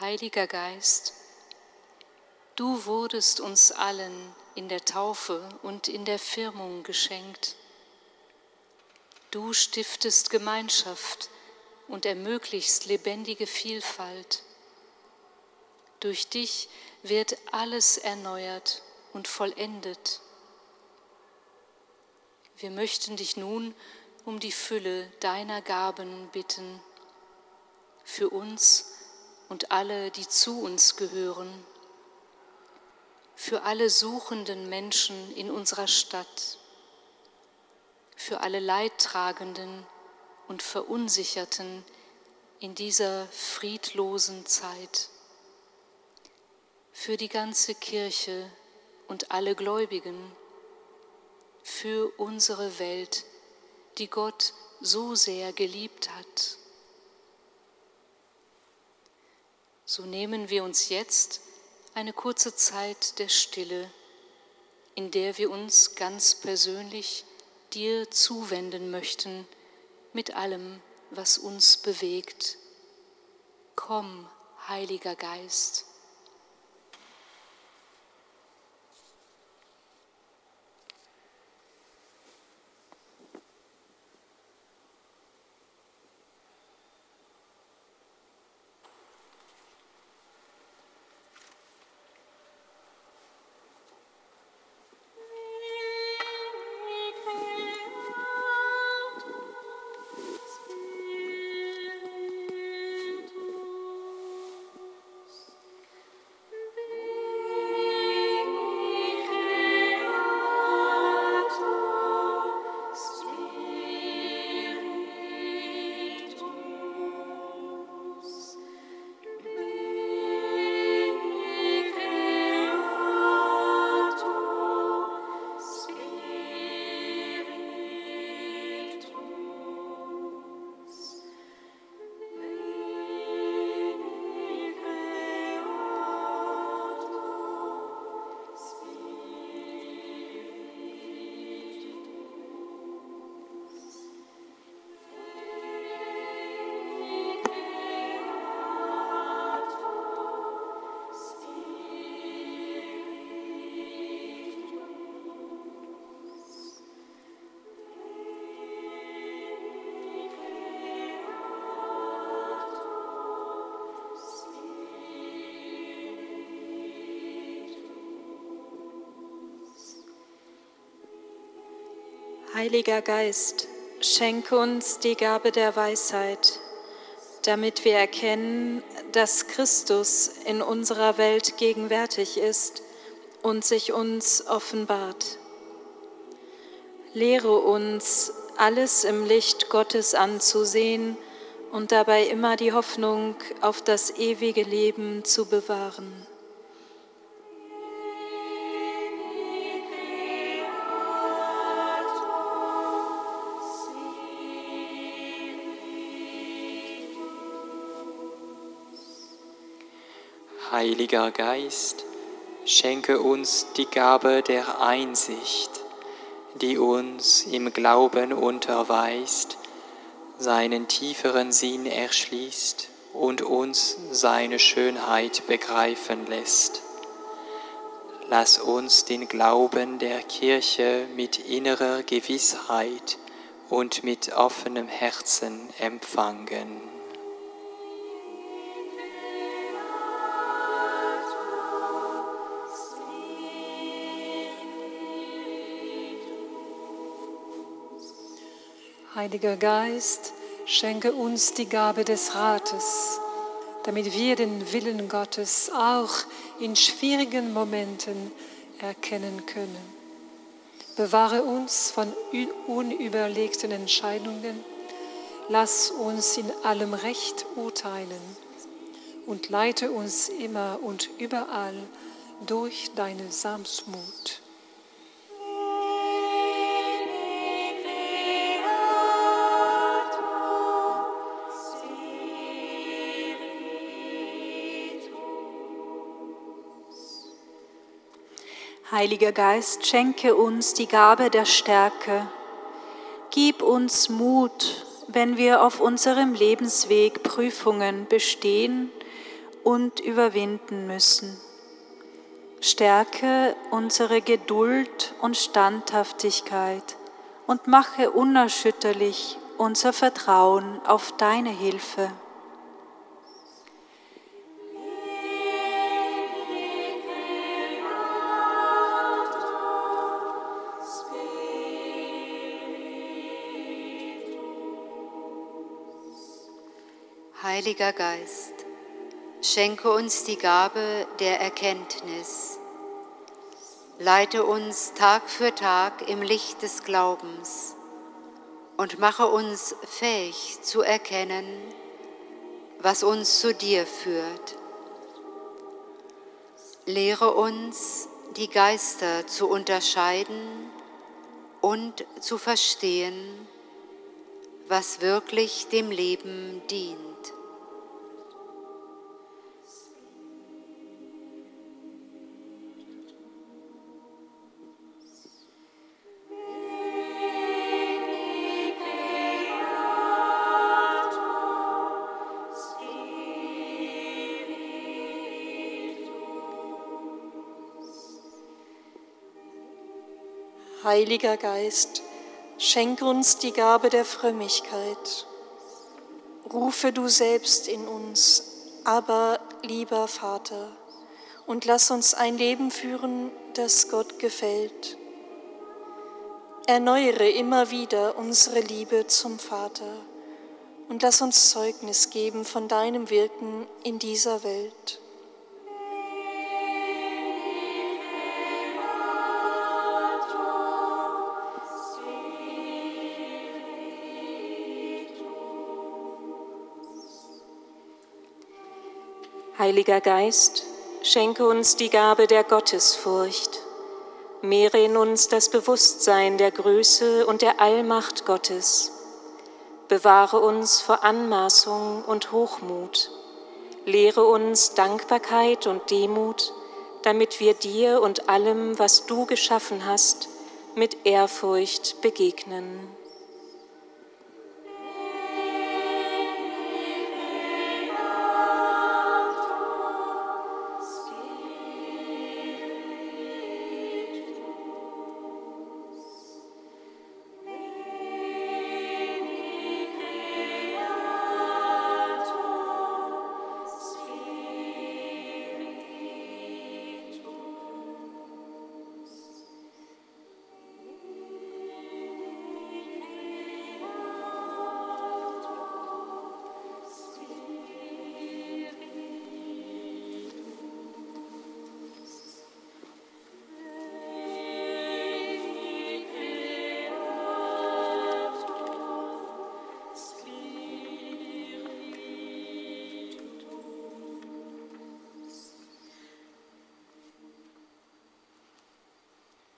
Heiliger Geist, du wurdest uns allen in der Taufe und in der Firmung geschenkt. Du stiftest Gemeinschaft und ermöglichst lebendige Vielfalt. Durch dich wird alles erneuert und vollendet. Wir möchten dich nun um die Fülle deiner Gaben bitten, für uns und alle, die zu uns gehören, für alle suchenden Menschen in unserer Stadt, für alle Leidtragenden und Verunsicherten in dieser friedlosen Zeit, für die ganze Kirche und alle Gläubigen, für unsere Welt, die Gott so sehr geliebt hat. So nehmen wir uns jetzt eine kurze Zeit der Stille, in der wir uns ganz persönlich dir zuwenden möchten mit allem, was uns bewegt. Komm, Heiliger Geist. Heiliger Geist, schenke uns die Gabe der Weisheit, damit wir erkennen, dass Christus in unserer Welt gegenwärtig ist und sich uns offenbart. Lehre uns, alles im Licht Gottes anzusehen und dabei immer die Hoffnung auf das ewige Leben zu bewahren. Heiliger Geist, schenke uns die Gabe der Einsicht, die uns im Glauben unterweist, seinen tieferen Sinn erschließt und uns seine Schönheit begreifen lässt. Lass uns den Glauben der Kirche mit innerer Gewissheit und mit offenem Herzen empfangen. Heiliger Geist, schenke uns die Gabe des Rates, damit wir den Willen Gottes auch in schwierigen Momenten erkennen können. Bewahre uns von unüberlegten Entscheidungen, lass uns in allem Recht urteilen und leite uns immer und überall durch deine Sanftmut. Heiliger Geist, schenke uns die Gabe der Stärke. Gib uns Mut, wenn wir auf unserem Lebensweg Prüfungen bestehen und überwinden müssen. Stärke unsere Geduld und Standhaftigkeit und mache unerschütterlich unser Vertrauen auf deine Hilfe. Heiliger Geist, schenke uns die Gabe der Erkenntnis. Leite uns Tag für Tag im Licht des Glaubens und mache uns fähig zu erkennen, was uns zu dir führt. Lehre uns, die Geister zu unterscheiden und zu verstehen, was wirklich dem Leben dient. Heiliger Geist, schenke uns die Gabe der Frömmigkeit. Rufe du selbst in uns, aber lieber Vater, und lass uns ein Leben führen, das Gott gefällt. Erneuere immer wieder unsere Liebe zum Vater und lass uns Zeugnis geben von deinem Wirken in dieser Welt. Heiliger Geist, schenke uns die Gabe der Gottesfurcht. Mehre in uns das Bewusstsein der Größe und der Allmacht Gottes. Bewahre uns vor Anmaßung und Hochmut. Lehre uns Dankbarkeit und Demut, damit wir dir und allem, was du geschaffen hast, mit Ehrfurcht begegnen.